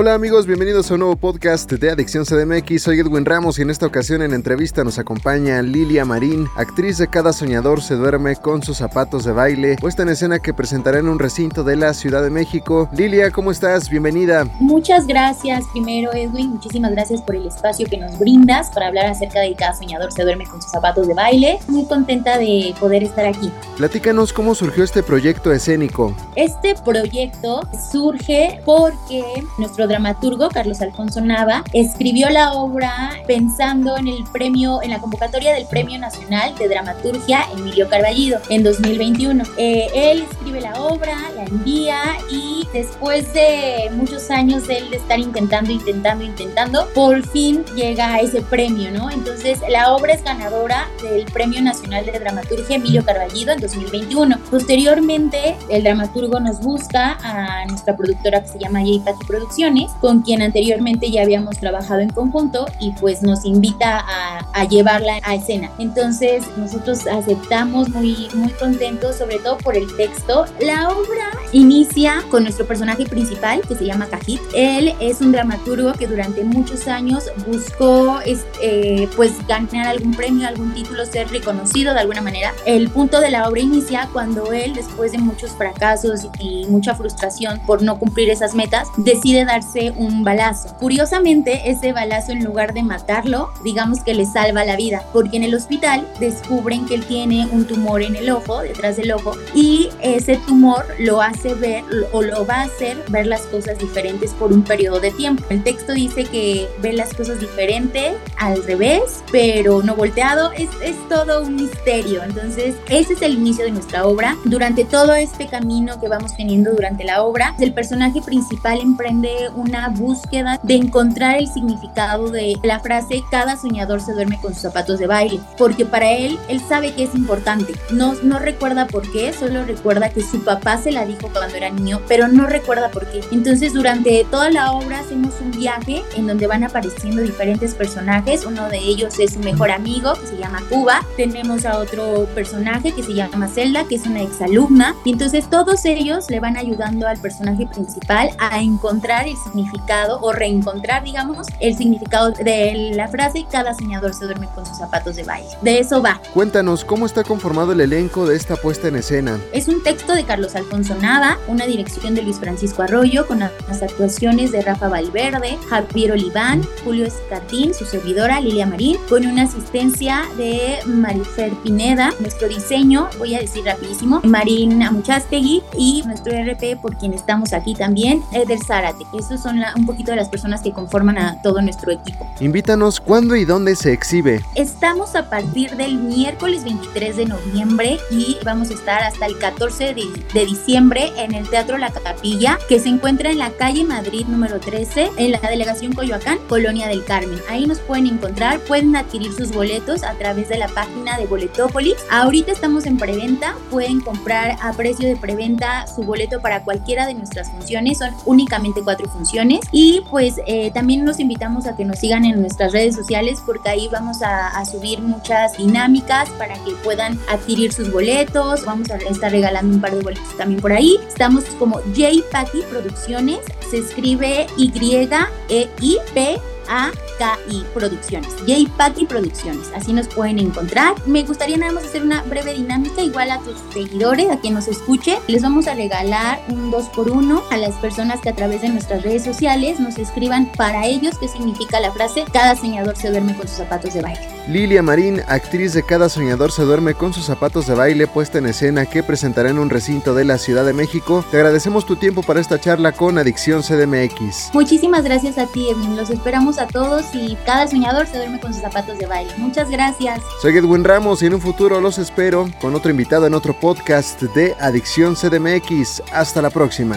Hola amigos, bienvenidos a un nuevo podcast de Adicción CDMX. Soy Edwin Ramos y en esta ocasión en entrevista nos acompaña Lilia Marín, actriz de Cada Soñador se duerme con sus zapatos de baile, puesta en escena que presentará en un recinto de la Ciudad de México. Lilia, ¿cómo estás? Bienvenida. Muchas gracias primero Edwin, muchísimas gracias por el espacio que nos brindas para hablar acerca de Cada Soñador se duerme con sus zapatos de baile. Muy contenta de poder estar aquí. Platícanos cómo surgió este proyecto escénico. Este proyecto surge porque nuestro dramaturgo, Carlos Alfonso Nava, escribió la obra pensando en el premio, en la convocatoria del Premio Nacional de Dramaturgia Emilio Carballido en 2021. Eh, él escribe la obra, la envía y después de muchos años de él de estar intentando, intentando, intentando, por fin llega a ese premio, ¿no? Entonces la obra es ganadora del Premio Nacional de Dramaturgia Emilio Carballido en 2021. Posteriormente, el dramaturgo nos busca a nuestra productora que se llama J. Producciones con quien anteriormente ya habíamos trabajado en conjunto y pues nos invita a, a llevarla a escena. Entonces nosotros aceptamos muy, muy contentos, sobre todo por el texto. La obra inicia con nuestro personaje principal que se llama Cajit. Él es un dramaturgo que durante muchos años buscó eh, pues ganar algún premio, algún título, ser reconocido de alguna manera. El punto de la obra inicia cuando él, después de muchos fracasos y mucha frustración por no cumplir esas metas, decide darse un balazo. Curiosamente, ese balazo en lugar de matarlo, digamos que le salva la vida, porque en el hospital descubren que él tiene un tumor en el ojo, detrás del ojo, y ese tumor lo hace ver o lo va a hacer ver las cosas diferentes por un periodo de tiempo. El texto dice que ve las cosas diferentes al revés, pero no volteado. Es, es todo un misterio. Entonces, ese es el inicio de nuestra obra. Durante todo este camino que vamos teniendo durante la obra, el personaje principal emprende una búsqueda de encontrar el significado de la frase cada soñador se duerme con sus zapatos de baile, porque para él, él sabe que es importante. No, no recuerda por qué, solo recuerda que su papá se la dijo cuando era niño, pero no recuerda por qué. Entonces, durante toda la obra hacemos un viaje en donde van apareciendo diferentes personajes. Uno de ellos es su mejor amigo, que se llama Cuba. Tenemos a otro personaje que se llama Zelda, que es una exalumna. Y entonces todos ellos le van ayudando al personaje principal a encontrar el significado o reencontrar, digamos, el significado de la frase cada soñador se duerme con sus zapatos de baile. De eso va. Cuéntanos, ¿cómo está conformado el elenco de esta puesta en escena? Es un texto de Carlos Alfonso Nava, una dirección de Luis Francisco Arroyo, con las actuaciones de Rafa Valverde, Javier Oliván, Julio Escartín, su servidora Lilia Marín, con una asistencia de Marifer Pineda, nuestro diseño, voy a decir rapidísimo, Marín Amuchastegui y nuestro RP por quien estamos aquí también, Eder Zárate. Eso son un poquito de las personas que conforman a todo nuestro equipo. Invítanos cuándo y dónde se exhibe. Estamos a partir del miércoles 23 de noviembre y vamos a estar hasta el 14 de, de diciembre en el Teatro La Capilla, que se encuentra en la calle Madrid número 13, en la delegación Coyoacán, Colonia del Carmen. Ahí nos pueden encontrar, pueden adquirir sus boletos a través de la página de Boletópolis. Ahorita estamos en preventa, pueden comprar a precio de preventa su boleto para cualquiera de nuestras funciones, son únicamente cuatro funciones y pues eh, también los invitamos a que nos sigan en nuestras redes sociales porque ahí vamos a, subir muchas dinámicas para que puedan adquirir sus boletos. Vamos a estar regalando un par de boletos también por ahí. Estamos como J Patty Producciones. Se escribe Y-E-I-P AKI Producciones, J Patty Producciones, así nos pueden encontrar. Me gustaría nada más hacer una breve dinámica igual a tus seguidores, a quien nos escuche. Les vamos a regalar un 2 por 1 a las personas que a través de nuestras redes sociales nos escriban para ellos qué significa la frase cada soñador se duerme con sus zapatos de baile. Lilia Marín, actriz de Cada soñador se duerme con sus zapatos de baile puesta en escena que presentará en un recinto de la Ciudad de México. Te agradecemos tu tiempo para esta charla con Adicción CDMX. Muchísimas gracias a ti, Edwin. Los esperamos a todos y cada soñador se duerme con sus zapatos de baile. Muchas gracias. Soy Edwin Ramos y en un futuro los espero con otro invitado en otro podcast de Adicción CDMX. Hasta la próxima.